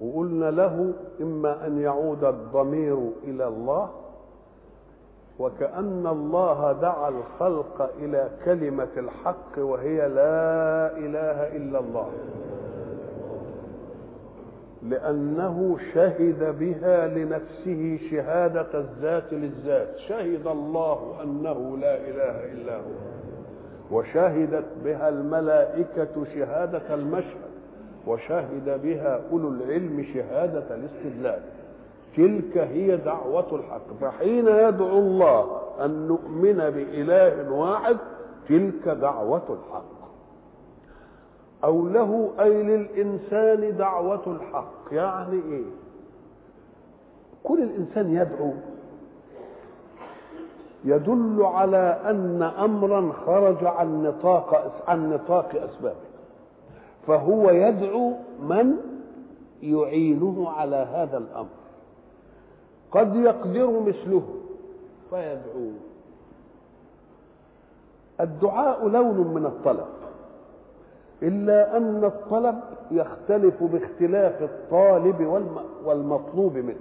وقلنا له إما أن يعود الضمير إلى الله وكأن الله دعا الخلق إلى كلمة الحق وهي لا إله إلا الله. لأنه شهد بها لنفسه شهادة الذات للذات. شهد الله أنه لا إله إلا هو وشهدت بها الملائكة شهادة المشهد. وشهد بها أولو العلم شهادة الاستدلال. تلك هي دعوة الحق. فحين يدعو الله أن نؤمن بإله واحد تلك دعوة الحق. أو له أي للإنسان دعوة الحق. يعني إيه؟ كل الإنسان يدعو. يدل على أن أمرا خرج عن نطاق عن نطاق أسبابه. فهو يدعو من يعينه على هذا الأمر. قد يقدر مثله فيدعوه. الدعاء لون من الطلب إلا أن الطلب يختلف باختلاف الطالب والمطلوب منه.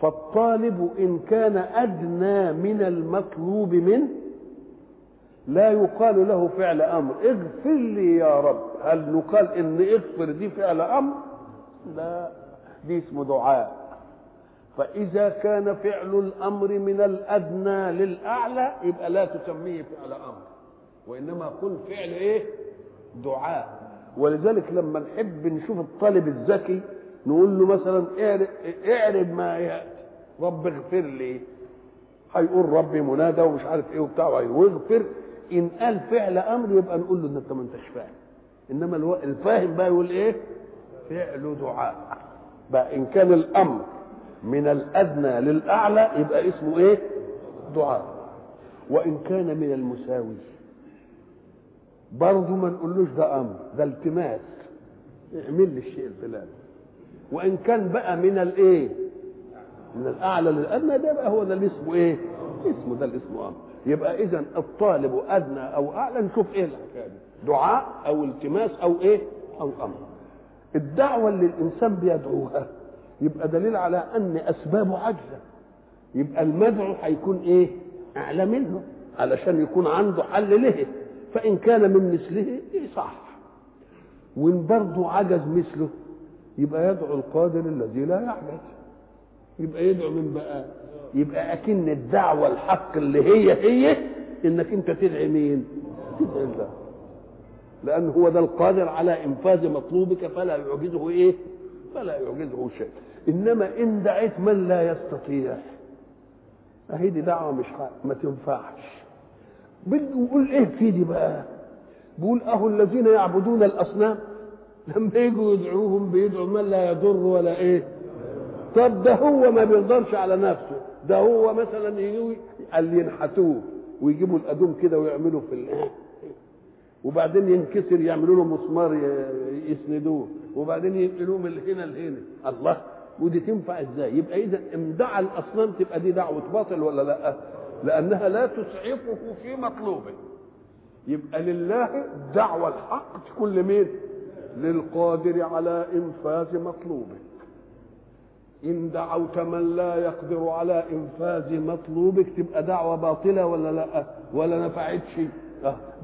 فالطالب إن كان أدنى من المطلوب منه لا يقال له فعل أمر. اغفر لي يا رب. هل نقال إن اغفر دي فعل أمر؟ لا دي اسمه دعاء. فإذا كان فعل الأمر من الأدنى للأعلى يبقى لا تسميه فعل أمر. وإنما قل فعل إيه؟ دعاء. ولذلك لما نحب نشوف الطالب الذكي نقول له مثلا اعرب ما يأتي رب اغفر لي. هيقول ربي منادى ومش عارف إيه وبتاع واغفر إن قال فعل أمر يبقى نقول له إن أنت ما أنتش فاهم. إنما الفاهم بقى يقول إيه؟ فعل دعاء. بقى إن كان الأمر من الأدنى للأعلى يبقى اسمه إيه؟ دعاء. وإن كان من المساوي برضه ما نقولوش ده أمر ده التماس. اعمل لي الشيء الفلاني. وإن كان بقى من الإيه؟ من الأعلى للأدنى ده بقى هو ده اللي اسمه إيه؟ اسمه ده اللي اسمه أمر. يبقى اذا الطالب أدنى أو أعلى نشوف إيه الحكاية دي دعاء أو التماس أو إيه؟ أو أمر. الدعوة اللي الإنسان بيدعوها يبقى دليل على أن أسبابه عاجزة. يبقى المدعو هيكون إيه؟ أعلى منه علشان يكون عنده حل له. فإن كان من مثله إيه صح. وإن برضه عجز مثله يبقى يدعو القادر الذي لا يعجز. يبقى يدعو من بقى. يبقى أكن الدعوة الحق اللي هي هي إنك أنت تدعي مين؟ تدعي الله. لأن هو ده القادر على إنفاذ مطلوبك فلا يعجزه إيه؟ فلا يعجزه شيء. إنما إن دعيت من لا يستطيع. أهي دي دعوة مش ما تنفعش. بيقول إيه في دي بقى؟ بيقول أهو الذين يعبدون الأصنام. لما يجوا يدعوهم بيدعوا من لا يضر ولا إيه؟ طب ده هو ما بيقدرش على نفسه. ده هو مثلا يجوا قال ينحتوه ويجيبوا الأدوم كده ويعملوا في ال... وبعدين ينكسر يعملوا له مسمار يسندوه. وبعدين ينقلوه من هنا لهنا. الله. ودي تنفع إزاي؟ يبقى إذا امدع الأصنام تبقى دي دعوة باطل ولا لأ؟ لأنها لا تسعفه في مطلوبه. يبقى لله دعوة الحق تكون لمين للقادر على إنفاذ مطلوبه. إن دعوت من لا يقدر على إنفاذ مطلوبك تبقى دعوة باطلة ولا لأ؟ ولا نفعتش؟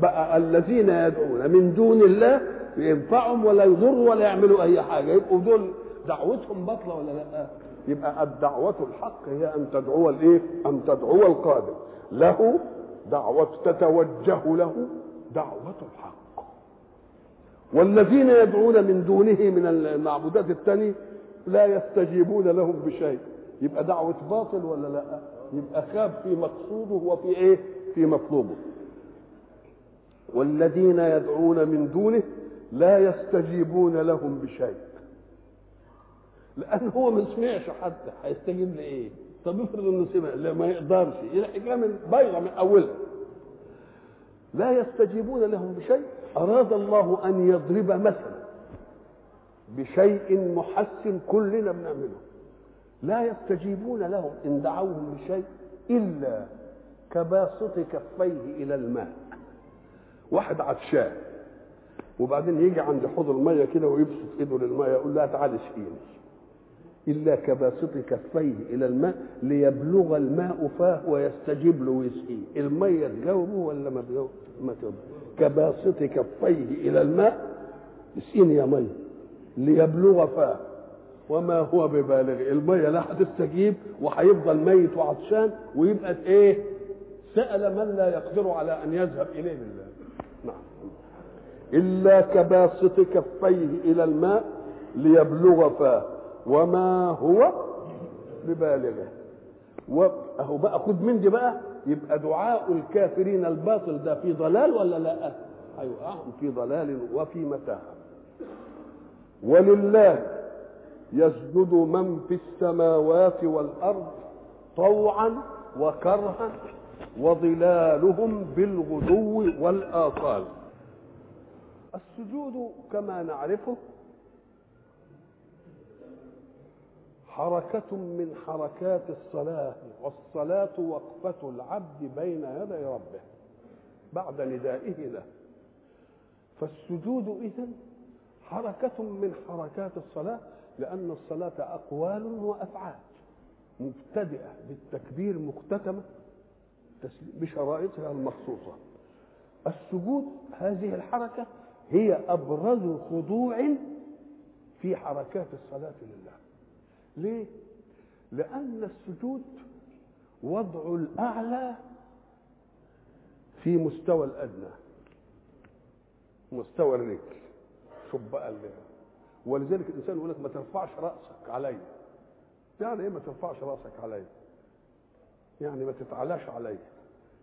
بقى الذين يدعون من دون الله ينفعهم ولا يضروا ولا يعملوا أي حاجة. يبقوا دول دعوتهم باطلة ولا لأ؟ يبقى الدعوة الحق هي أن تدعو الإيه؟ أن تدعو القادر له دعوة تتوجه له دعوة الحق. والذين يدعون من دونه من المعبودات الثانية لا يستجيبون لهم بشيء. يبقى دعوة باطل ولا لا؟ يبقى خاب في مقصوده وفي إيه؟ في مطلوبه. والذين يدعون من دونه لا يستجيبون لهم بشيء. لأن هو ما سمعش حتى. هيستجيب لإيه؟ طب افرض إنه سمع. لا ما يقدرش. الحكاية من بيضه من أولها. لا يستجيبون لهم بشيء. أراد الله أن يضرب مثلا. بشيء محسن كلنا بنعمله لا يستجيبون لهم إن دعوهم بشيء إلا كباسط كفيه إلى الماء. واحد عطشان وبعدين يجي عند حوض المية كده ويبسط إيده للمية يقول لها تعالي اسقيني إلا كباسط كفيه إلى الماء ليبلغ الماء فاه ويستجيب له ويسقيه. المية تجاوبه ولا ما تجاوبه ما تجاوبه؟ كباسط كفيه إلى الماء. اسقيني يا ميه ليبلغ فاه وما هو ببالغ. المية لا هتستجيب وهيفضل ميت وعطشان ويبقى إيه؟ سأل من لا يقدر على أن يذهب إليه بالله نعم. إلا كباسط كفيه إلى الماء ليبلغ فاه وما هو ببالغه. وأهو بقى خد من دي بقى. يبقى دعاء الكافرين الباطل ده في ضلال ولا لا؟ أيوة في ضلال وفي متاع ولله يسجد من في السماوات والأرض طوعا وكرها وظلالهم بالغدو والآصال. السجود كما نعرفه حركة من حركات الصلاة والصلاة وقفة العبد بين يدي ربه بعد ندائه له. فالسجود إذن حركة من حركات الصلاة لأن الصلاة أقوال وأفعال. مبتدئة بالتكبير مختتمة بشرائطها المخصوصة السجود هذه الحركة هي أبرز خضوع في حركات الصلاة لله. ليه؟ لأن السجود وضع الأعلى في مستوى الأدنى مستوى الرجل شوف بقى اللي. ولذلك الإنسان يقول لك ما ترفعش رأسك علي. يعني إيه ما ترفعش رأسك علي؟ يعني ما تتعلاش علي.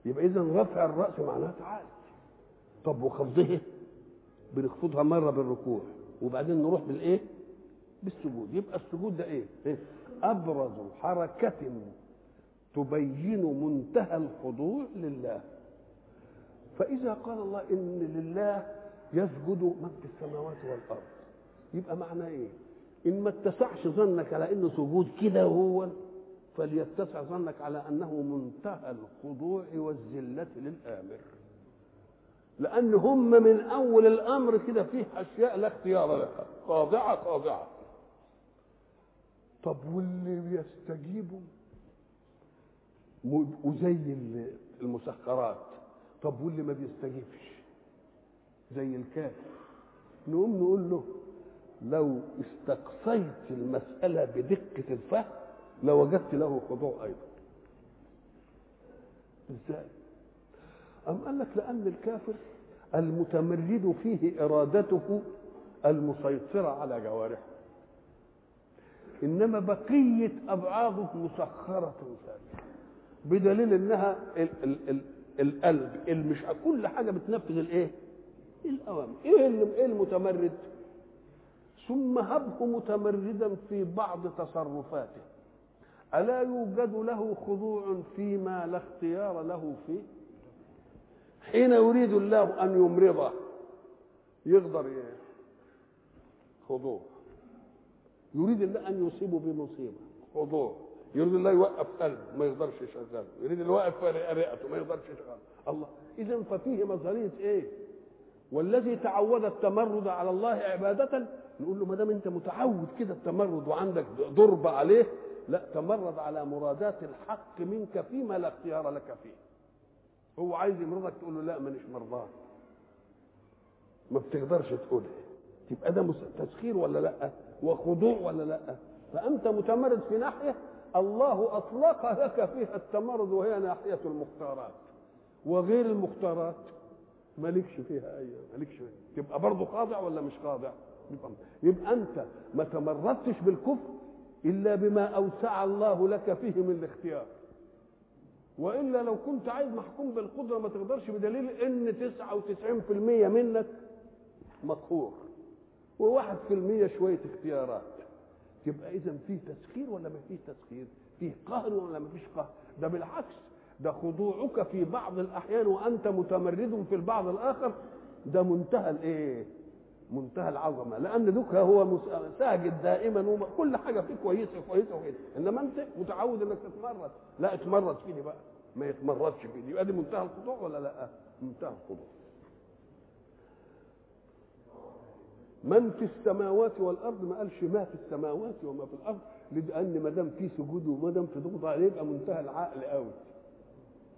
يبقى إذا رفع الرأس معناه تعالى طب وخفضه بنخفضها مرة بالركوع. وبعدين نروح بالإيه؟ بالسجود. يبقى السجود ده إيه, إيه؟ أبرز حركة تبين منتهى الخضوع لله. فإذا قال الله إن لله يسجد من في السماوات والأرض. يبقى معناه إيه؟ إن ما اتسعش ظنك على إنه سجود كده هو فليتسع ظنك على أنه منتهى الخضوع والذلة للآمر. لأن هم من أول الأمر كده فيه أشياء لا اختيار لها. خاضعة خاضعة. طب واللي بيستجيبوا وزي المسخرات. طب واللي ما بيستجيبش؟ زي الكافر نقوم نقول له لو استقصيت المسألة بدقة الفهم لوجدت له خضوع أيضا. إزاي؟ أم قال لك لأن الكافر المتمرد فيه إرادته المسيطرة على جوارحه. إنما بقية ابعاضه مسخرة ثانية بدليل إنها ال ال ال القلب مش كل حاجة بتنفذ الإيه؟ الاوامر إيه إيه المتمرد؟ ثم هبه متمردا في بعض تصرفاته. ألا يوجد له خضوع فيما لا اختيار له فيه؟ حين يريد الله أن يمرضه يقدر خضوع. يريد الله أن يصيبه بمصيبة خضوع. يريد الله يوقف قلبه ما يقدرش يشغله. يريد الله يوقف رئته ما يقدرش يشغله. الله. اذا ففيه نظريه إيه؟ والذي تعود التمرد على الله عبادة نقول له ما دام انت متعود كده التمرد وعندك ضرب عليه لا تمرد على مرادات الحق منك فيما لا اختيار لك فيه. هو عايز يمرضك تقول له لا مانيش مرضان. ما بتقدرش تقولها تبقى ده تسخير ولا لا؟ وخضوع ولا لا؟ فأنت متمرد في ناحية الله أطلق لك فيها التمرد وهي ناحية المختارات. وغير المختارات مالكش فيها اي مالكش فيها. تبقى برضه خاضع ولا مش خاضع يبقى, يبقى أنت ما تمردتش بالكفر إلا بما أوسع الله لك فيه من الاختيار وإلا لو كنت عايز محكوم بالقدرة ما تقدرش بدليل إن 99% منك مقهور وواحد في المية شوية اختيارات يبقى إذا فيه تسخير ولا ما فيه تسخير؟ فيه قهر ولا ما فيش قهر؟ ده بالعكس ده خضوعك في بعض الأحيان وأنت متمرد في البعض الآخر ده منتهى الإيه؟ منتهى العظمة لأن دوك هو ساجد دائما وكل حاجة فيه كويسة كويسة وكده إنما أنت متعود إنك تتمرد. لا اتمرد فيني بقى. ما يتمردش فيني. يبقى دي منتهى الخضوع ولا لأ؟ منتهى الخضوع. من في السماوات والأرض ما قالش ما في السماوات وما في الأرض؟ لأن ما دام في سجود وما دام في ضغط عليه يبقى منتهى العقل قوي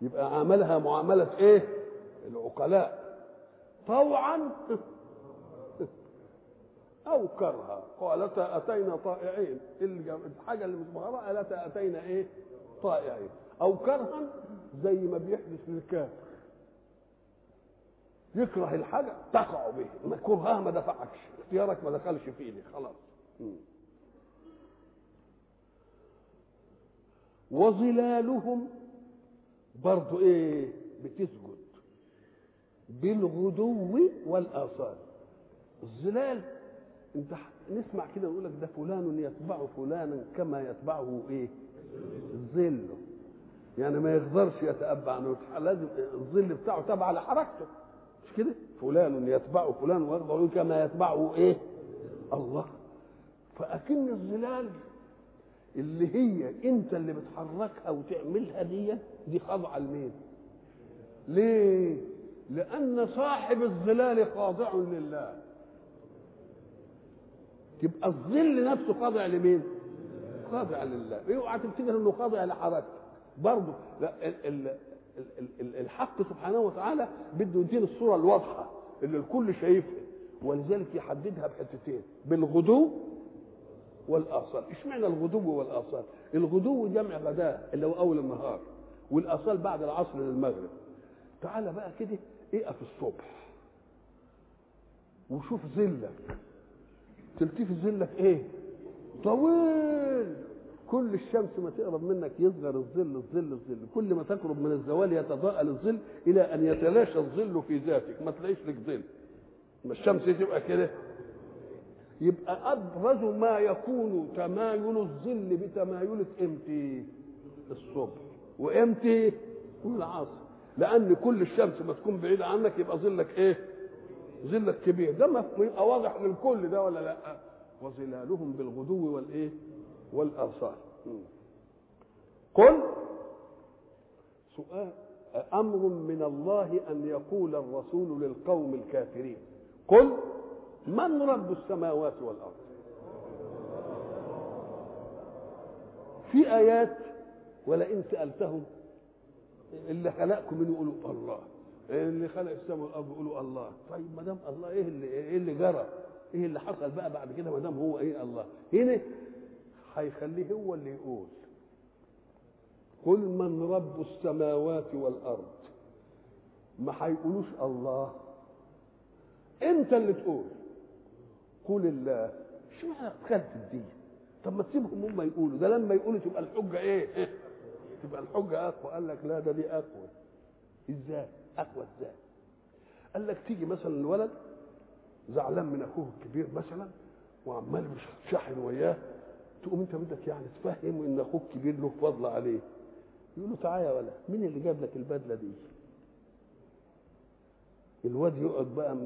يبقى عاملها معاملة إيه؟ العقلاء. طوعا. أو كرها. قالتا اتينا طائعين. الحاجة اللي مش مغرى قالتا اتينا إيه؟ طائعين. أو كرها زي ما بيحدث للكافر يكره الحاجة تقع به. ما كرهها ما دفعكش. اختيارك ما دخلش في إيدك خلاص وظلالهم برضو إيه بتسجد. بالغدو والآصال. الظلال أنت نسمع كده نقول لك ده فلان يتبع فلانا كما يتبعه إيه؟ ظله يعني ما يقدرش يتأبع لازم الظل بتاعه تبع لحركته مش كده؟ فلان يتبع فلان ويرضى كما يتبعه إيه؟ الله. فأكن الظلال اللي هي انت اللي بتحركها وتعملها دي دي خاضعة لمين؟ ليه؟ لأن صاحب الظلال خاضع لله. يبقى الظل نفسه خاضع لمين؟ خاضع لله. اوعى تفتكر إنه خاضع لحركته برضه لا ال ال الحق سبحانه وتعالى بده يدينا الصورة الواضحة اللي الكل شايفها. ولذلك يحددها بحتتين بالغدو والاصال إشمعنى الغدو والاصال الغدو جمع غداء اللي هو أول النهار والاصال بعد العصر للمغرب. تعالى بقى كده اقف الصبح وشوف ظلك. تلتفت ظلك إيه؟ طويل. كل الشمس ما تقرب منك يصغر الظل الظل الظل. كل ما تقرب من الزوال يتضاءل الظل إلى أن يتلاشى الظل في ذاتك. ما تلاقيش لك ظل. ما الشمس تبقى كده؟ يبقى أبرز ما يكون تمايل الظل بتمايلة إمتى الصبح. وامتى والعصر لأن كل الشمس ما تكون بعيدة عنك يبقى ظلك إيه؟ ظلك كبير. ده يبقى واضح للكل ده ولا لأ؟ وظلالهم بالغدو والإيه؟ والآثار قل سؤال أمر من الله أن يقول الرسول للقوم الكافرين. قل من رب السماوات والأرض؟ في آيات ولئن سألتهم اللي خلقكم منه يقولوا الله اللي خلق السماء والأرض يقولوا الله. طيب ما دام الله إيه اللي إيه اللي جرى؟ إيه اللي حصل بقى بعد كده ما دام هو إيه الله؟ هنا هيخليه هو اللي يقول قل من رب السماوات والأرض؟ ما هيقولوش الله. أنت اللي تقول. قول الله اشمعنى دخلت الدين؟ طب ما تسيبهم هم يقولوا ده لما يقولوا تبقى الحجة إيه؟ تبقى الحجة أقوى. قال لك لا ده دي أقوى. إزاي؟ أقوى إزاي؟ قال لك تيجي مثلا الولد زعلان من أخوه الكبير مثلا وعمال شاحن وياه تقوم أنت بدك يعني تفهمه إن أخوك كبير له فضل عليه. يقول له تعالى يا ولد مين اللي جاب لك البدلة دي؟ الواد يقعد بقى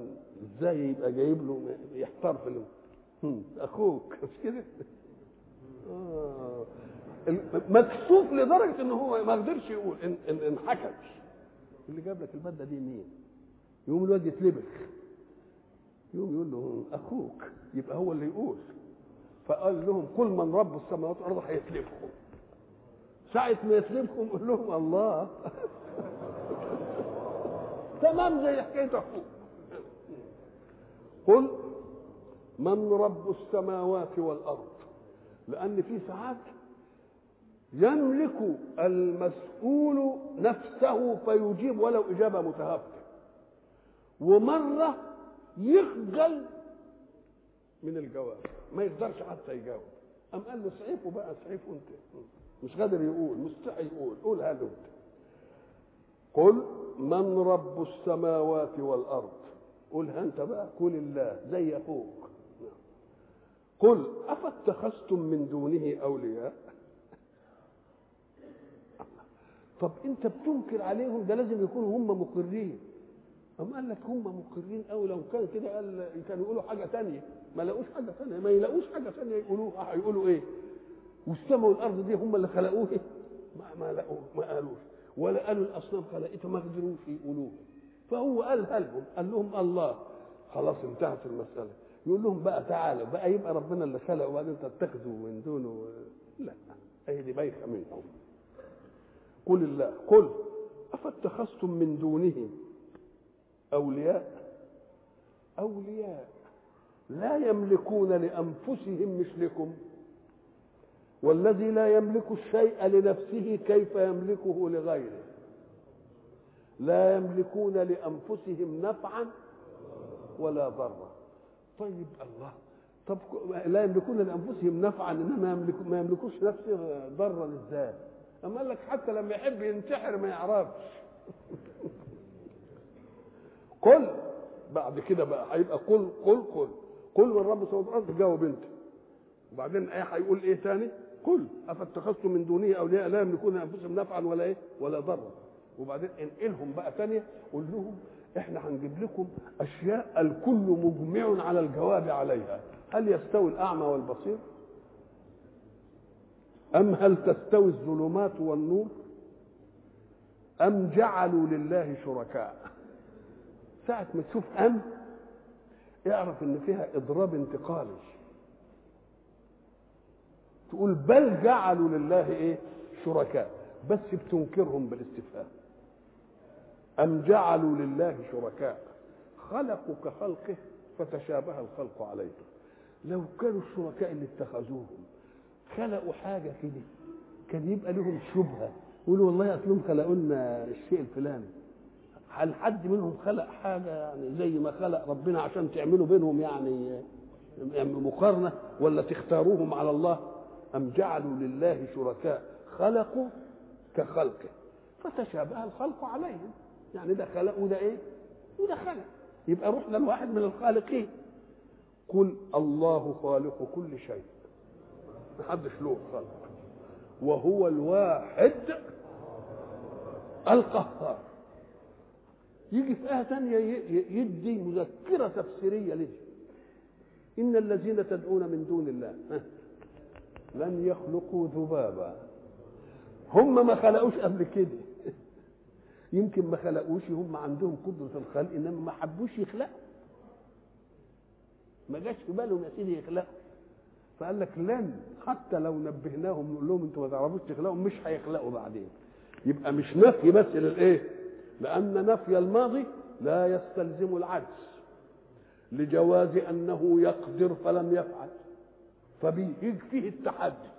إزاي يبقى جايب له يحتار في أخوك مش كده؟ آه. مكسوف لدرجة إن هو ما قدرش يقول ان ان, إن حكت اللي جاب لك البدلة دي مين؟ يقوم الواد يتلبخ. يقوم يقول له أخوك يبقى هو اللي يقول. فقال لهم كل من رب السماوات والأرض هيتلبخوا. ساعة ما يتلبخوا قول لهم الله. تمام زي حكاية أخوك قل من رب السماوات والأرض؟ لأن في ساعات يملك المسؤول نفسه فيجيب ولو إجابة متهافته ومرة يخجل من الجواب. ما يقدرش حتى يجاوب. أم قال له اسعفوا بقى اسعفوا أنت مش قادر يقول مستحي يقول. قول هذا أنت قل من رب السماوات والأرض؟ قولها أنت بقى قل الله زي أخوك. قل أفاتخذتم من دونه أولياء؟ طب أنت بتنكر عليهم؟ ده لازم يكونوا هم مقرين. أم قال لك هم مقرين أو لو كان كده قال كانوا يقولوا حاجة تانية. ما لقوش حاجة تانية. ما يلاقوش حاجة تانية يقولوها. هيقولوا إيه؟ والسماء والأرض دي هم اللي خلقوه؟ ما ما لقوه ما قالوش. ولا قالوا الأصنام خلقتها ما قدروش يقولوها فهو قالها لهم قال لهم الله. خلاص انتهت المسألة. يقول لهم بقى تعالوا بقى يبقى ربنا اللي خلق وبعدين تتخذوا من دونه. لا هي دي بايخة منكم قل الله قل أفاتخذتم من دونه أولياء؟ أولياء. لا يملكون لأنفسهم مثلكم. والذي لا يملك الشيء لنفسه كيف يملكه لغيره. لا يملكون لأنفسهم نفعا ولا ضرا. طيب الله طب لا يملكون لأنفسهم نفعا إنما يملك ما يملكوش نفسه ضرا إزاي؟ أما قال لك حتى لما يحب ينتحر ما يعرفش. قل بعد كده بقى هيبقى قل قل قل. قل من رب السماوات والارض جاوب انت. وبعدين إيه هيقول إيه تاني؟ قل أفاتخذتم من دونه أولياء لا يملكون أنفسهم نفعا ولا إيه؟ ولا ضرا. وبعدين انقلهم بقى ثانية قول لهم إحنا هنجيب لكم أشياء الكل مجمع على الجواب عليها. هل يستوي الأعمى والبصير؟ أم هل تستوي الظلمات والنور؟ أم جعلوا لله شركاء؟ ساعة ما تشوف أم اعرف إن فيها إضراب انتقالي. تقول بل جعلوا لله إيه؟ شركاء. بس بتنكرهم بالاستفهام. أم جعلوا لله شركاء؟ خلقوا كخلقه فتشابه الخلق عليهم لو كانوا الشركاء اللي اتخذوهم خلقوا حاجة كده كان يبقى لهم شبهة. يقولوا والله أصلهم خلقوا لنا الشيء الفلاني. هل حد منهم خلق حاجة؟ يعني زي ما خلق ربنا عشان تعملوا بينهم يعني مقارنة ولا تختاروهم على الله؟ أم جعلوا لله شركاء خلقوا كخلقه؟ فتشابه الخلق عليهم. يعني ده خلق وده إيه؟ وده خلق. يبقى رحنا لواحد من الخالقين. قل الله خالق كل شيء. محدش له خلق. وهو الواحد القهار. يجي في آية ثانية يدي مذكرة تفسيرية ليه إن الذين تدعون من دون الله. لن يخلقوا ذبابا. هم ما خلقوش قبل كده. يمكن ما خلقوش هم عندهم قدرة الخلق إنما ما حبوش يخلقوا. ما جاش في بالهم يا سيدي يخلقوا. فقال لك لن حتى لو نبهناهم نقول لهم أنتوا ما تعرفوش تخلقوا مش هيخلقوا بعدين. يبقى مش نفي بس للإيه؟ لأن نفي الماضي لا يستلزم العجز. لجواز أنه يقدر فلم يفعل. فبيكفيه التحدي.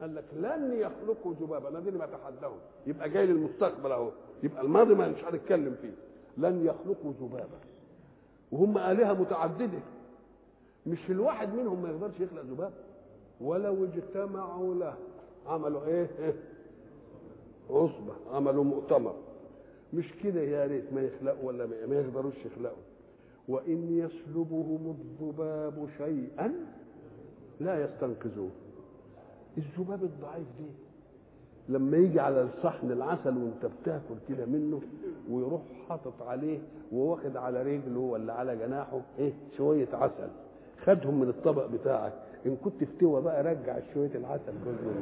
قال لك لن يخلقوا ذبابا أنا ما تحدهم يبقى جاي للمستقبل أهو. يبقى الماضي ما مش هنتكلم فيه. لن يخلقوا ذبابا وهم آلهة متعددة. مش الواحد منهم ما يقدرش يخلق ذباب ولو اجتمعوا له. عملوا إيه؟ عصبة. عملوا مؤتمر. مش كده يا ريت ما يخلقوا ولا ما يقدروش يخلقوا. وإن يسلبهم الذباب شيئا لا يستنقذوه. الذباب الضعيف دي لما يجي على الصحن العسل وانت بتاكل كده منه ويروح حاطط عليه وواخد على رجله ولا على جناحه إيه؟ شوية عسل. خدهم من الطبق بتاعك. إن كنت فتوى بقى رجع شوية العسل كله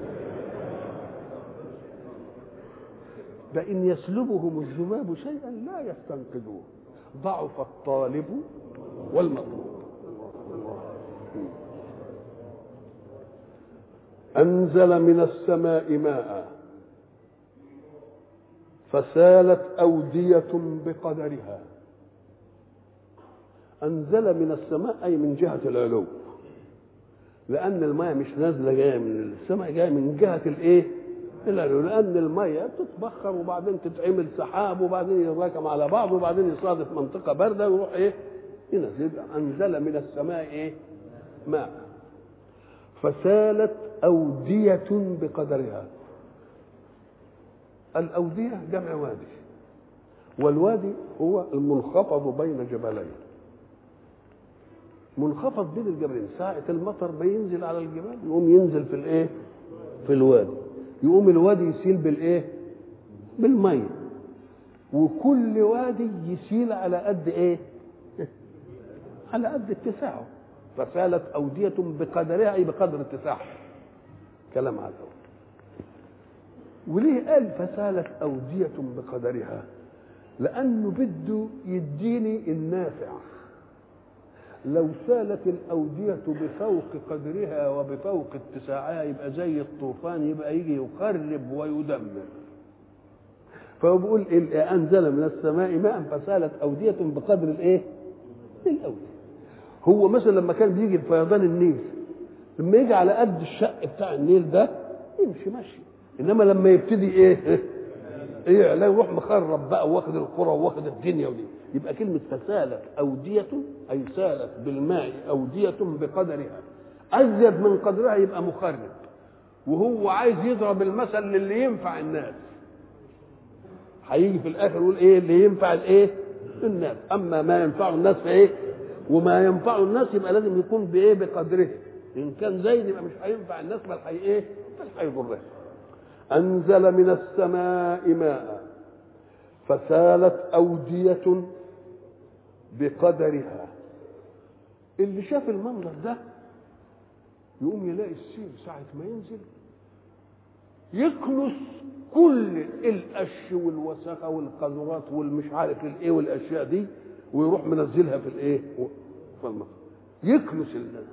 ده إن يسلبهم الذباب شيئا لا يستنقذوه. ضعف الطالب والمطلوب. أنزل من السماء ماء فسالت أودية بقدرها أنزل من السماء أي من جهة العلو لأن الماء مش نازلة جاية من السماء جاية من جهة الإيه؟ العلو لأن المية تتبخر وبعدين تتعمل سحاب وبعدين يتراكم على بعض وبعدين يصادف منطقة باردة ويروح إيه؟ ينزل أنزل من السماء إيه؟ ماء فسالت أودية بقدرها. الأودية جمع وادي. والوادي هو المنخفض بين جبلين. منخفض بين الجبلين. ساعة المطر ما ينزل على الجبال يقوم ينزل في الإيه؟ في الوادي. يقوم الوادي يسيل بالإيه؟ بالمية. وكل وادي يسيل على قد إيه؟ على قد اتساعه. فسالت أودية بقدرها أي بقدر اتساعها كلام على الأول. وليه قال فسالت أودية بقدرها؟ لأنه بده يديني النافع. لو سالت الأودية بفوق قدرها وبفوق اتساعها يبقى زي الطوفان يبقى يجي يخرب ويدمر. فهو بيقول أنزل من السماء ماء فسالت أودية بقدر الإيه؟ الأودية. هو مثلا لما كان بيجي فيضان النيل لما يجي على قد الشق بتاع النيل ده يمشي ماشي. إنما لما يبتدي إيه؟ إيه لا يروح مخرب بقى واخد القرى واخد الدنيا ودي. يبقى كلمة فسالت أودية أي سالت بالماء أودية بقدرها. أزيد من قدرها يبقى مخرب. وهو عايز يضرب المثل للي ينفع الناس. هيجي في الآخر يقول إيه؟ اللي ينفع الإيه؟ الناس. أما ما ينفع الناس فإيه وما ينفع الناس يبقى لازم يكون بإيه؟ بقدره. إن كان زايد يبقى مش هينفع الناس بل حي إيه؟ بل هيضره. أنزل من السماء ماء فسالت أودية بقدرها. اللي شاف المنظر ده يقوم يلاقي السيل ساعة ما ينزل يكنس كل القش والوسخة والقذورات والمش عارف الإيه والأشياء دي ويروح منزلها في الإيه؟ في المطر يكنس ال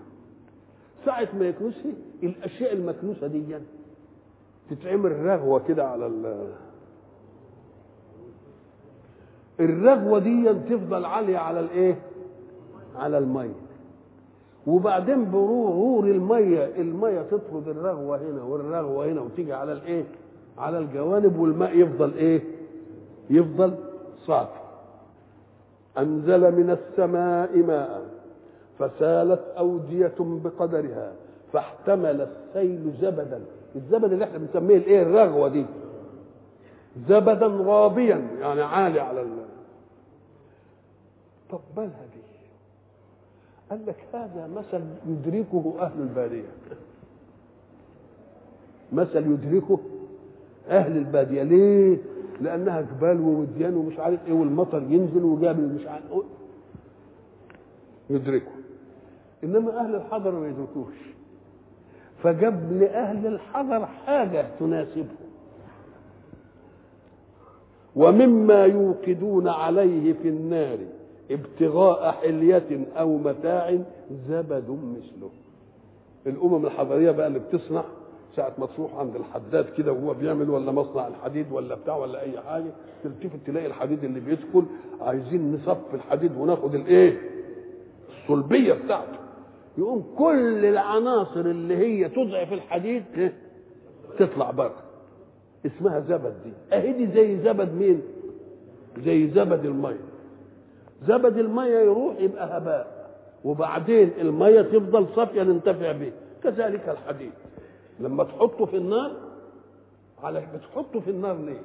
ساعة ما يكنسها الأشياء المكنوسة دي تتعمل رغوة كده على ال الرغوة دي تفضل عالية على الإيه؟ على المية. وبعدين برور المية المية تطرد الرغوة هنا والرغوة هنا وتيجي على الإيه؟ على الجوانب والماء يفضل إيه؟ يفضل صافي. أنزل من السماء ماء. فسالت أودية بقدرها فاحتمل السيل زبدا. الزبد اللي إحنا بنسميه الإيه؟ الرغوة دي. زبدا رابيا يعني عالي على ال طب مالها دي قال لك هذا مثل يدركه أهل البادية. مثل يدركه أهل البادية. ليه؟ لأنها جبال ووديان ومش عارف إيه والمطر ينزل وجاب مش عارف يدركوا إنما أهل الحضر ما يدركوش. فجاب لأهل الحضر حاجة تناسبهم. ومما يوقدون عليه في النار ابتغاء حلية أو متاع زبد مثله. الأمم الحضرية بقى اللي بتصنع ساعة ما تروح عند الحداد كده وهو بيعمل ولا مصنع الحديد ولا بتاع ولا أي حاجة تلتفت تلاقي الحديد اللي بيدخل عايزين نصف الحديد وناخد الإيه؟ الصلبية بتاعته. يقوم كل العناصر اللي هي تضعف الحديد تطلع بره اسمها زبد دي اهي دي زي زبد مين؟ زي زبد المية زبد المية يروح يبقى هباء وبعدين المية تفضل صافية ننتفع به كذلك الحديد لما تحطه في النار على بتحطه في النار ليه؟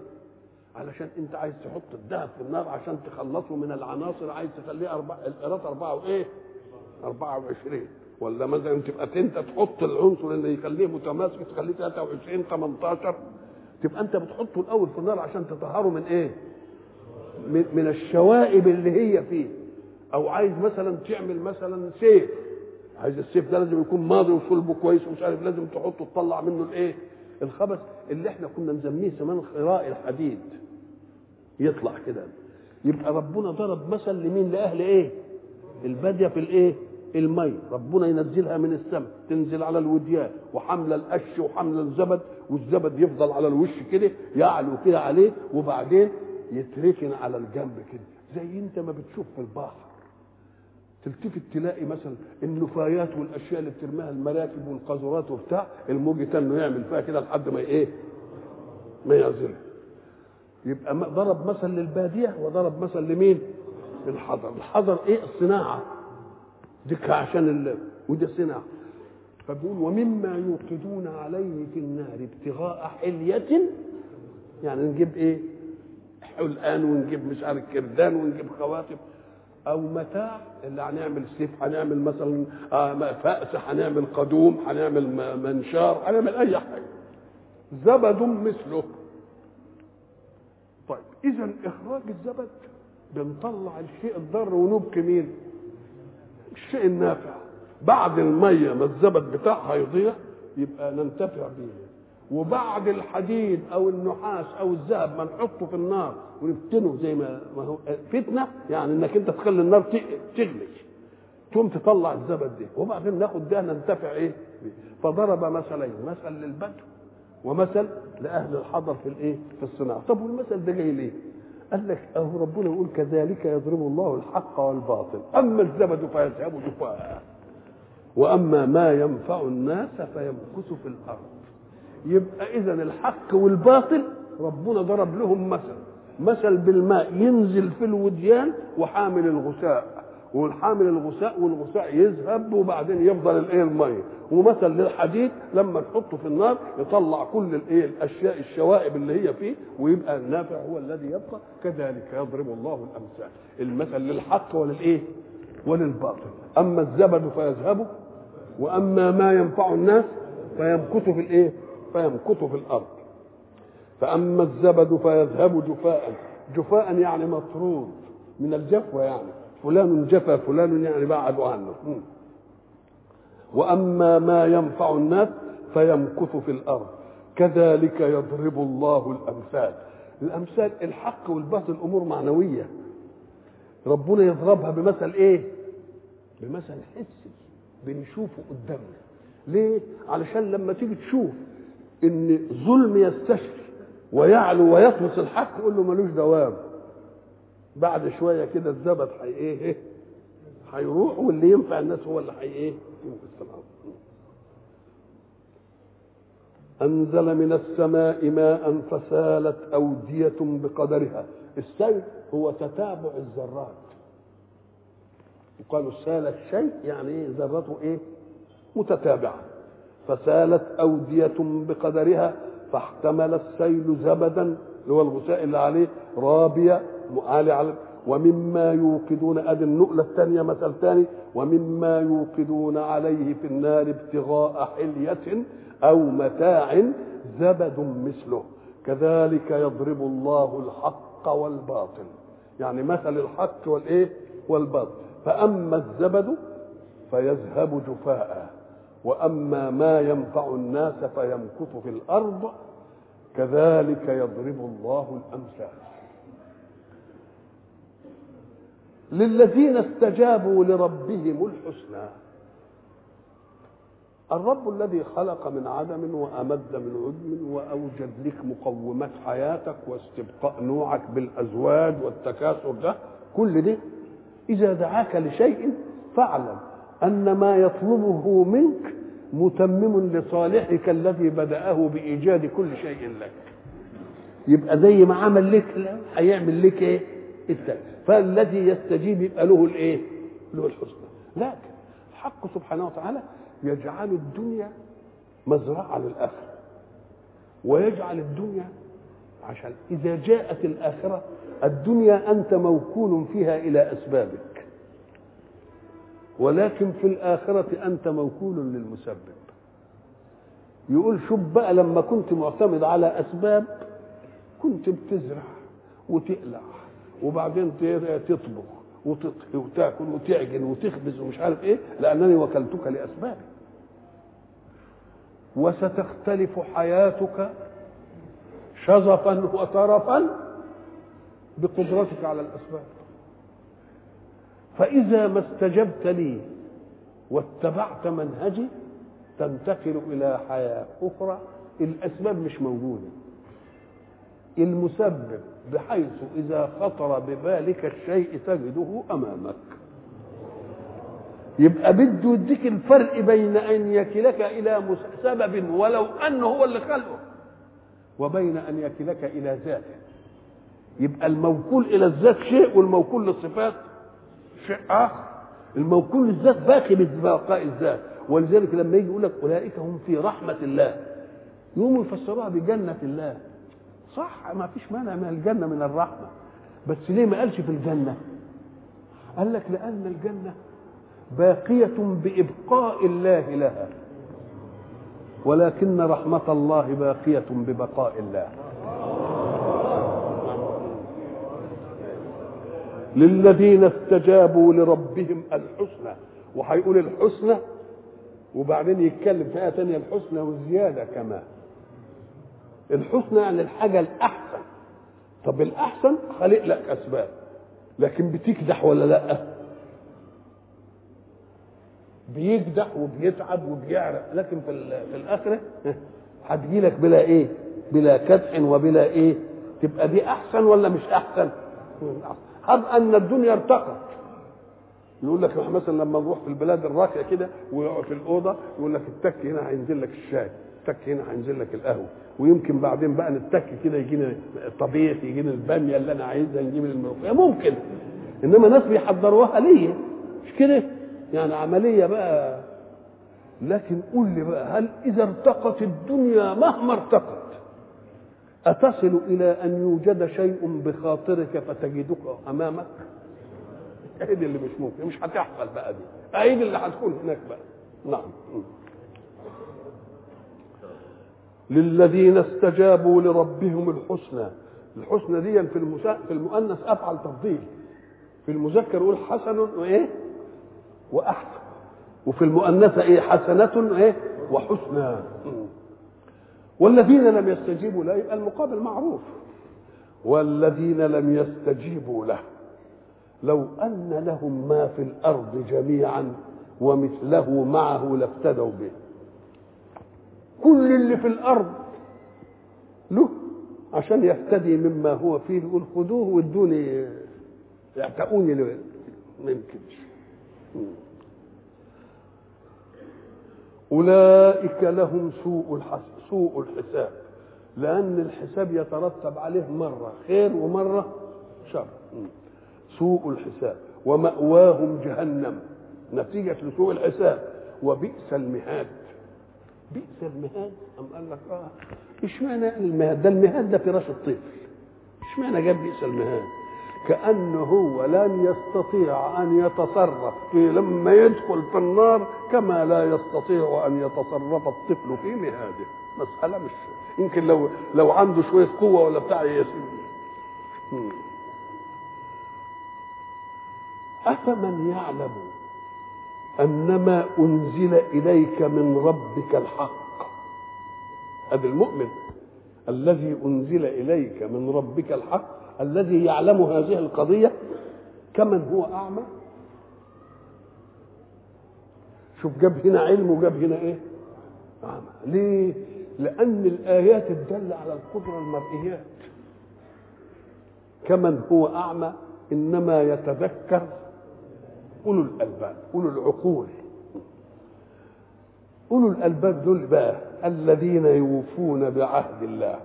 علشان انت عايز تحط الذهب في النار عشان تخلصه من العناصر عايز تخليه أربع القيراط أربعة وإيه؟ 24 ولا مثلا تبقى أنت تحط العنصر اللي يخليه متماسك تخليه 23 18 تبقى أنت بتحطه الأول في النار عشان تطهره من إيه؟ من, من الشوائب اللي هي فيه أو عايز مثلا تعمل مثلا سيف عايز السيف ده لازم يكون ماضي وصلبه كويس ومش عارف لازم تحطه تطلع منه الإيه؟ الخبث اللي إحنا كنا نسميه زمان خراء الحديد يطلع كده يبقى ربنا ضرب مثل لمين لأهل إيه؟ البادية في الإيه؟ المي ربنا ينزلها من السماء تنزل على الوديان وحمل القش وحمل الزبد والزبد يفضل على الوش كده يعلو كده عليه وبعدين يتركن على الجنب كده. زي انت ما بتشوف في البحر. تلتفت تلاقي مثلا النفايات والأشياء اللي بترميها المراكب والقاذورات وبتاع الموج تنه يعمل فيها كده لحد ما إيه؟ ما يعزلها يبقى ضرب مثل للبادية وضرب مثل لمين؟ الحضر الحضر إيه؟ الصناعة. ديك عشان ال... ودي صناعة. فبيقول ومما يوقدون عليه في النار ابتغاء حلية. يعني نجيب إيه؟ حلقان ونجيب مش عارف كردان ونجيب خواتم أو متاع اللي هنعمل سيف هنعمل مثلا آه، فأس هنعمل قدوم هنعمل منشار هنعمل أي حاجة. زبد مثله. طيب اذا إخراج الزبد بنطلع الشيء الضار ونبكي مين؟ الشيء النافع بعد المية ما الزبد بتاعها يضيع يبقى ننتفع بيه. وبعد الحديد أو النحاس أو الذهب ما نحطه في النار ونفتنه زي ما هو فتنة يعني إنك أنت تخلي النار تغلي. تقوم تطلع الزبد ده وبعدين ناخد ده ننتفع إيه. فضرب مثلين مثل للبدو ومثل لأهل الحضر في الإيه؟ في الصناعة. طب والمثل ده جاي ليه؟ قال لك اهو ربنا يقول كذلك يضرب الله الحق والباطل. أما الزبد فيذهب جفاء. وأما ما ينفع الناس فيمكث في الأرض. يبقى اذا الحق والباطل ربنا ضرب لهم مثل. مثل بالماء. ينزل في الوديان وحامل الغثاء. والحامل الغثاء والغثاء يذهب وبعدين يفضل الإيه الميه ومثل للحديد لما تحطه في النار يطلع كل الإيه الأشياء الشوائب اللي هي فيه ويبقى النافع هو الذي يبقى. كذلك يضرب الله الأمثال. المثل للحق وللإيه؟ وللباطل. أما الزبد فيذهب وأما ما ينفع الناس فيمكث في الإيه؟ فيمكث في الأرض. فأما الزبد فيذهب جفاء. جفاء يعني مطرود من الجفوة يعني. فلان جفا فلان يعني بعد عنه. وأما ما ينفع الناس فيمكث في الأرض. كذلك يضرب الله الأمثال. الأمثال الحق والباطل امور معنوية. ربنا يضربها بمثل إيه؟ بمثل حسي بنشوفه قدامنا. ليه؟ علشان لما تيجي تشوف إن ظلم يستشري ويعلو ويطمس الحق يقول له ملوش دوام. بعد شوية كده الزبد إيه؟ إيه؟ هيروح واللي ينفع الناس هو اللي حي إيه؟ ينقذ الأرض أنزل من السماء ماء فسالت أودية بقدرها. السيل هو تتابع الذرات. وقالوا سال الشيء يعني إيه؟ ذرته إيه؟ متتابعة. فسالت أودية بقدرها فاحتمل السيل زبدا اللي هو الغثاء اللي عليه رابية عالي على ومما يوقدون أدي النقلة الثانية مثل ثاني ومما يوقدون عليه في النار ابتغاء حلية أو متاع زبد مثله. كذلك يضرب الله الحق والباطل. يعني مثل الحق والإيه؟ والباطل. فأما الزبد فيذهب جفاء. وأما ما ينفع الناس فيمكث في الأرض كذلك يضرب الله الأمثال. للذين استجابوا لربهم الحسنى. الرب الذي خلق من عدم وأمد من عدم وأوجد لك مقومات حياتك واستبقاء نوعك بالأزواج والتكاثر ده كل ده إذا دعاك لشيء فاعلم أن ما يطلبه منك متمم لصالحك الذي بدأه بإيجاد كل شيء لك. يبقى زي ما عمل لك هيعمل لك إيه؟ التاني فالذي يستجيب يبقى له الإيه؟ له الحسنى. لكن الحق سبحانه وتعالى يجعل الدنيا مزرعة للآخرة ويجعل الدنيا عشان إذا جاءت الآخرة الدنيا أنت موكول فيها إلى أسبابك ولكن في الآخرة أنت موكول للمسبب. يقول شوف بقى لما كنت معتمد على أسباب كنت بتزرع وتقلع. وبعدين تطبخ وتاكل وتعجن وتخبز ومش عارف إيه لأنني وكلتك لأسباب. وستختلف حياتك شظفا وطرفا بقدرتك على الأسباب. فإذا ما استجبت لي واتبعت منهجي تنتقل إلى حياة أخرى. الأسباب مش موجودة. المسبب بحيث إذا خطر ببالك الشيء تجده أمامك. يبقى بده يديك الفرق بين أن يكلك إلى سبب ولو أنه هو اللي خلقه وبين أن يكلك إلى ذاته يبقى الموكول إلى الذات شيء والموكول للصفات شيء آخر. الموكول للذات باقي ببقاء الذات. ولذلك لما يجي يقول لك أولئك هم في رحمة الله. يقوموا يفسروها بجنة الله. صح ما فيش مانع من الجنة من الرحمة. بس ليه ما قالش في الجنة؟ قال لك لأن الجنة باقية بإبقاء الله لها ولكن رحمة الله باقية ببقاء الله. للذين استجابوا لربهم الحسنى وهيقول الحسنى وبعدين يتكلم في آية تانية الحسنى والزيادة كمان الحسنى يعني الحاجة الأحسن. طب الأحسن خلق لك أسباب لكن بتكدح ولا لأ؟ بيكدح وبيتعب وبيعرق لكن في, في الآخرة هتجي لك بلا إيه؟ بلا كدح وبلا إيه؟ تبقى دي أحسن ولا مش أحسن؟ هب أن الدنيا ارتقت يقول لك مثلا لما نروح في البلاد الراقية كده ويقعد في الأوضة يقول لك التك هنا هينزل لك الشاي. التك هنا هينزل لك القهوة. ويمكن بعدين بقى نتك كده يجينا الطبيخ يجينا البامية اللي أنا عايزها نجيب الملوخية. ممكن. إنما ناس بيحضروها ليه؟ مش كده؟ يعني عملية بقى. لكن قول لي بقى هل إذا ارتقت الدنيا مهما ارتقت أتصل إلى أن يوجد شيء بخاطرك فتجدك أمامك؟ هي دي اللي مش ممكن مش هتحصل بقى دي. دي اللي هتكون هناك بقى. نعم. للذين استجابوا لربهم الحسنى. الحسنى دي في. في المؤنث أفعل تفضيل. في المذكر يقول حسن وإيه؟ وأحسن. وفي المؤنثه إيه؟ حسنة إيه؟ وحسنى. والذين لم يستجيبوا له يبقى المقابل معروف. والذين لم يستجيبوا له لو أن لهم ما في الأرض جميعا ومثله معه لافتدوا به. كل اللي في الأرض. له عشان يفتدي مما هو فيه يقول خذوه وادوني اعتقوني ما يمكنش. أولئك لهم سوء الحساب سوء الحساب لأن الحساب يترتب عليه مرة خير ومرة شر. سوء الحساب ومأواهم جهنم. نتيجة لسوء الحساب وبئس المهاد. بئس المهاد أم قال لك آه اشمعنى المهاد ده المهاد ده فراش الطفل اشمعنى جاب بئس المهاد. كأنه هو لن يستطيع أن يتصرف في لما يدخل في النار كما لا يستطيع أن يتصرف الطفل في مهاده. مسألة مش يمكن لو لو عنده شوية قوة ولا بتاع يسير أفمن يعلم؟ أنما أنزل إليك من ربك الحق. هذا المؤمن الذي أنزل إليك من ربك الحق الذي يعلم هذه القضية كمن هو أعمى؟ شوف جاب هنا علم وجاب هنا إيه؟ أعمى. ليه؟ لأن الآيات الدالة على القدرة المرئيات كمن هو أعمى إنما يتذكر أولو الألباب أولو العقول. أولو الألباب دول بقى الذين يوفون بعهد الله.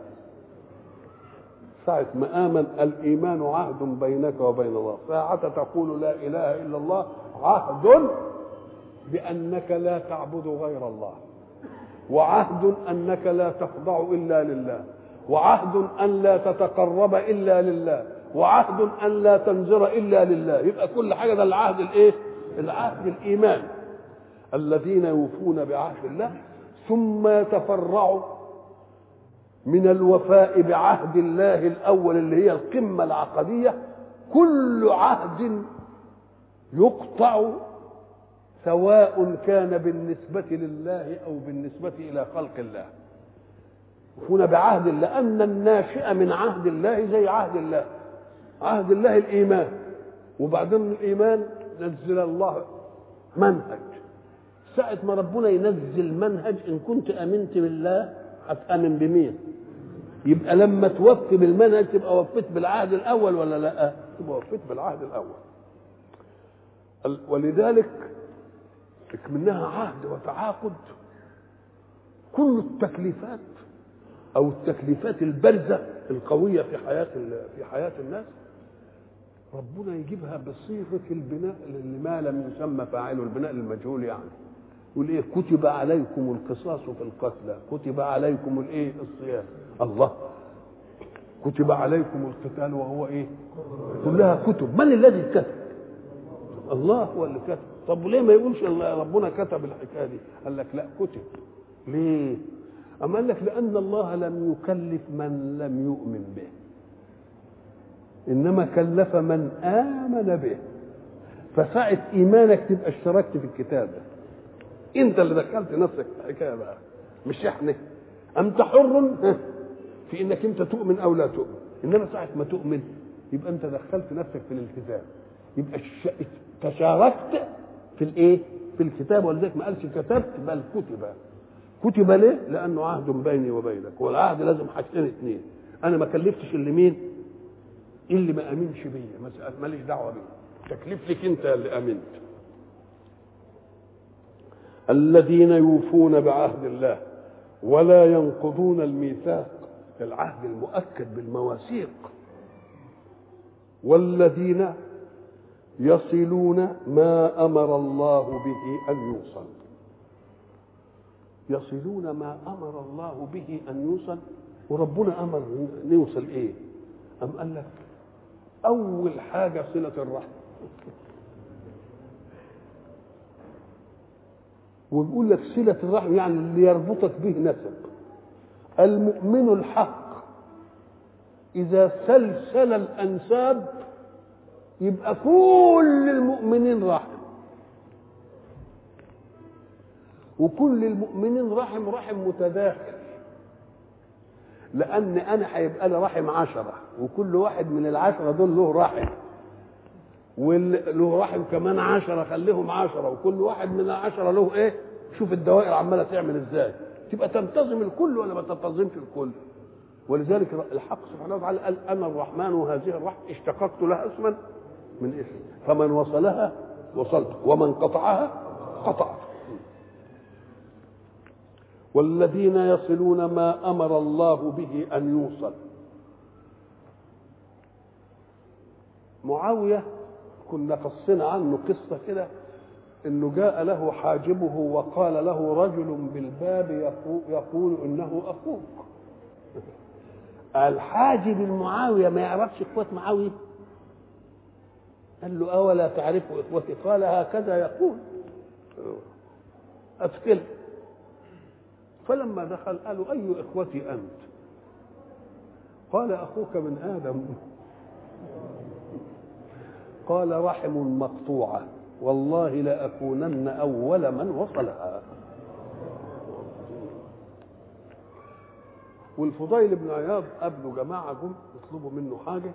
ساعة ما آمن الإيمان عهد بينك وبين الله. ساعة تقول لا إله إلا الله عهد بأنك لا تعبد غير الله. وعهد أنك لا تخضع إلا لله. وعهد أن لا تتقرب إلا لله. وعهد أن لا تنذر إلا لله. يبقى كل حاجة ده العهد الإيه؟ العهد الإيمان الذين يوفون بعهد الله ثم يتفرعوا من الوفاء بعهد الله الأول اللي هي القمة العقدية. كل عهد يقطع سواء كان بالنسبة لله أو بالنسبة إلى خلق الله. يوفون بعهد الله. أن الناشئ من عهد الله زي عهد الله. عهد الله الإيمان وبعدين الإيمان نزل الله منهج ساعة ما ربنا ينزل منهج إن كنت آمنت بالله هتآمن بمين؟ يبقى لما توفي بالمنهج تبقى وفيت بالعهد الأول ولا لأ؟ تبقى وفيت بالعهد الأول ولذلك منها عهد وتعاقد كل التكليفات أو التكليفات البارزة القوية في حياة في حياة الناس ربنا يجيبها بصيغة البناء لما لم يسمى فاعله البناء المجهول يعني. يقول إيه؟ كتب عليكم القصاص في القتلى. كتب عليكم الإيه؟ الصيام. الله. كتب عليكم القتال وهو إيه؟ كلها كتب. من الذي كتب؟ الله هو اللي كتب. طب وليه ما يقولش ربنا كتب الحكاية دي؟ قال لك لا كتب. ليه؟ أما قال لك لأن الله لم يكلف من لم يؤمن به. إنما كلف من آمن به. فساعة إيمانك تبقى اشتركت في الكتابة أنت اللي دخلت نفسك في الحكاية بقى. مش إحنا. أنت حر؟ في إنك أنت تؤمن أو لا تؤمن. إنما ساعة ما تؤمن يبقى أنت دخلت نفسك في الالتزام. يبقى تشاركت في الإيه؟ في الكتاب. ولذلك ما قالش كتبت بل كتب. كتب ليه؟ لأنه عهد بيني وبينك. والعهد لازم حاجتين اثنين أنا ما كلفتش اللي مين؟ اللي ما امنش بيا ماليش دعوة بيه. تكليف لك أنت اللي أمنت. الذين يوفون بعهد الله ولا ينقضون الميثاق العهد المؤكد بالمواثيق. والذين يصلون ما أمر الله به أن يوصل. يصلون ما أمر الله به أن يوصل. وربنا أمر نوصل إيه؟ أم قال لك أول حاجة صلة الرحم. وبيقول لك صلة الرحم يعني اللي يربطك به نسب المؤمن الحق إذا سلسل الأنساب يبقى كل المؤمنين رحم. وكل المؤمنين رحم رحم متداخل. لأن أنا هيبقى لي رحم عشرة وكل واحد من العشرة دول له رحم وله رحم كمان عشرة خليهم عشرة وكل واحد من العشرة له إيه؟ شوف الدوائر عمالة تعمل إزاي. تبقى تنتظم الكل ولا ما تنتظمش الكل؟ ولذلك الحق سبحانه وتعالى قال أنا الرحمن وهذه الرحمة اشتققت لها اسما من اسم. فمن وصلها وصلت ومن قطعها قطعت. والذين يصلون ما أمر الله به أن يوصل. معاوية كنا قصنا عنه قصة كده إنه جاء له حاجبه وقال له رجل بالباب يقول إنه أخوك. الحاجب المعاوية ما يعرفش إخوة معاوية. قال له أولا تعرف إخوتي؟ قال هكذا يقول. اتكلم فلما دخل قالوا أي إخوتي أنت؟ قال أخوك من آدم. قال رحم مقطوعة. والله لأكونن أول من وصلها. والفضيل بن عياض قابلوا جماعة جم يطلبوا منه حاجة.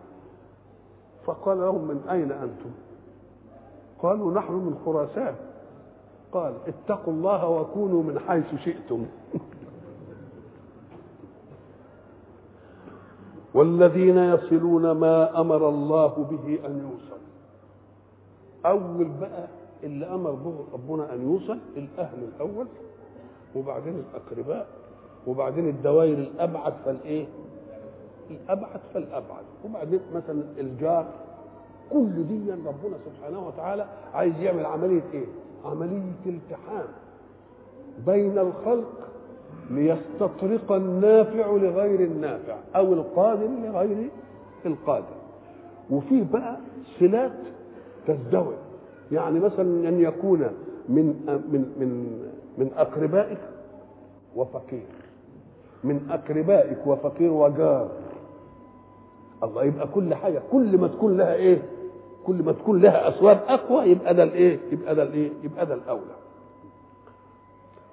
فقال لهم من أين أنتم؟ قالوا نحن من خراسان. قال اتقوا الله وكونوا من حيث شئتم. والذين يصلون ما أمر الله به أن يوصل. أول بقى اللي أمر به ربنا أن يوصل الأهل الأول وبعدين الأقرباء وبعدين الدوائر الأبعد فالإيه؟ الأبعد فالأبعد. وبعدين مثلا الجار كل دي ربنا سبحانه وتعالى عايز يعمل عملية إيه؟ عملية التحام بين الخلق ليستطرق النافع لغير النافع أو القادر لغير القادر. وفي بقى صلات تزدوج. يعني مثلا أن يكون من من من من أقربائك وفقير. من أقربائك وفقير وجار. الله يبقى كل حاجة كل ما تكون لها إيه؟ كل ما تكون لها اسباب أقوى يبقى ده الإيه؟ يبقى ده الإيه؟ يبقى ده الأولى.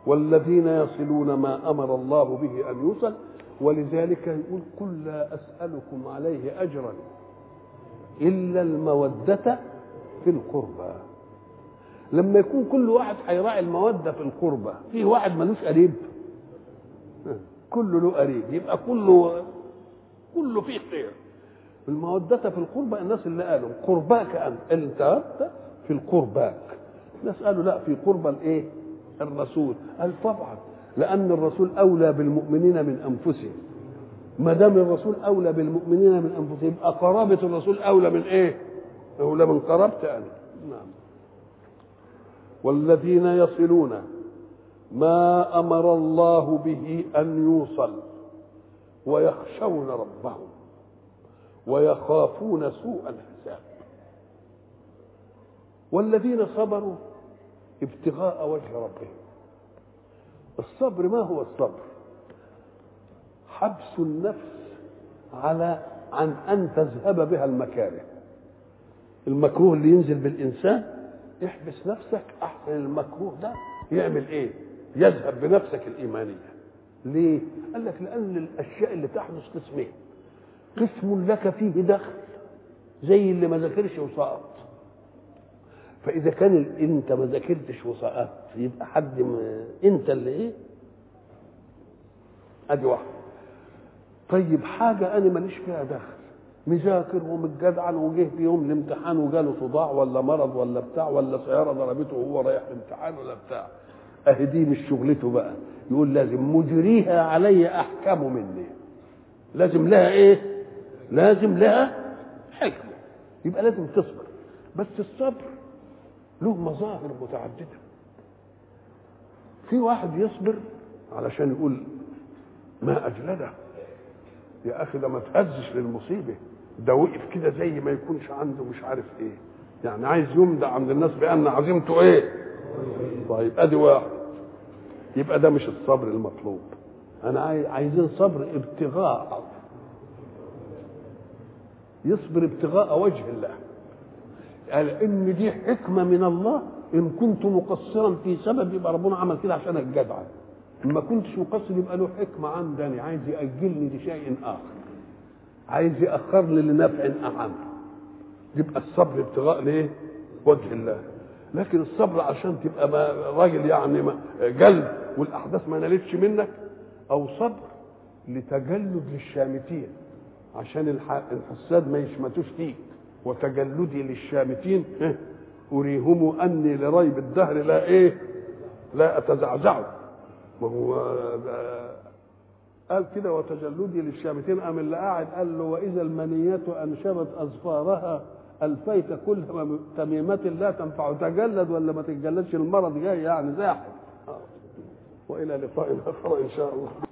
والذين يصلون ما أمر الله به أن يوصل ولذلك يقول قل لا أسألكم عليه أجرا إلا المودة في القربى. لما يكون كل واحد هيراعي المودة في القربى في واحد ملوش قريب. كله له قريب يبقى كله كله فيه خير المودة في القربى الناس اللي قالوا قرباك أنت. أنت في القرباك. الناس قالوا لا في قربى الإيه؟ الرسول. قال طبعا لأن الرسول أولى بالمؤمنين من أنفسهم. ما دام الرسول أولى بالمؤمنين من أنفسهم يبقى قرابة الرسول أولى من إيه؟ أولى من قرابتي أنا. نعم. والذين يصلون ما أمر الله به أن يوصل ويخشون ربهم. ويخافون سوء الحساب. والذين صبروا ابتغاء وجه ربهم. الصبر ما هو الصبر؟ حبس النفس على عن أن تذهب بها المكاره. المكروه اللي ينزل بالإنسان احبس نفسك أحسن المكروه ده يعمل إيه؟ يذهب بنفسك الإيمانية. ليه؟ قال لك لأن الأشياء اللي تحدث قسمين. قسم لك فيه دخل زي اللي ما ذاكرش وسقط. فإذا كان إنت ما ذاكرتش وسقطت يبقى حد إنت اللي إيه؟ أدي واحدة طيب حاجة أنا ماليش فيها دخل. مذاكر ومتجدعن وجه في يوم الامتحان وجاله صداع ولا مرض ولا بتاع ولا سيارة ضربته وهو رايح الامتحان ولا بتاع. أهي دي مش شغلته بقى. يقول لازم مجريها علي احكم مني. لازم لها إيه؟ لازم لها حكمه يبقى لازم تصبر. بس الصبر له مظاهر متعددة. في واحد يصبر علشان يقول ما أجلده. يا أخي ده ما تهزش للمصيبة. ده وقف كده زي ما يكونش عنده مش عارف إيه. يعني عايز يمدع عند الناس بأن عزيمته إيه؟ طيب أدي واحد. يبقى ده مش الصبر المطلوب. أنا عاي- عايزين صبر ابتغاء يصبر ابتغاء وجه الله. قال إن دي حكمة من الله إن كنت مقصرا في سبب يبقى ربنا عمل كده عشان الجدع. ما كنتش مقصر يبقى له حكمة عندني. عايز يأجلني لشيء آخر. عايز يأخرني لنفع أعم. يبقى الصبر ابتغاء لايه وجه الله. لكن الصبر عشان تبقى راجل يعني جلد والأحداث ما نالتش منك أو صبر لتجلد للشامتين. عشان الح- الحساد ما يشمتوش فيك وتجلدي للشامتين؟ أريهم أني لريب الدهر لا إيه لا أتزعزع ما هو آه، قال كده وتجلدي للشامتين. قام اللي قاعد قال له وإذا المنيات أنشبت أظفارها ألفيت كل تميمة لا تنفع. تجلد ولا ما تتجلدش؟ المرض جاي يعني زاحف. آه. وإلى لقاء آخر إن شاء الله.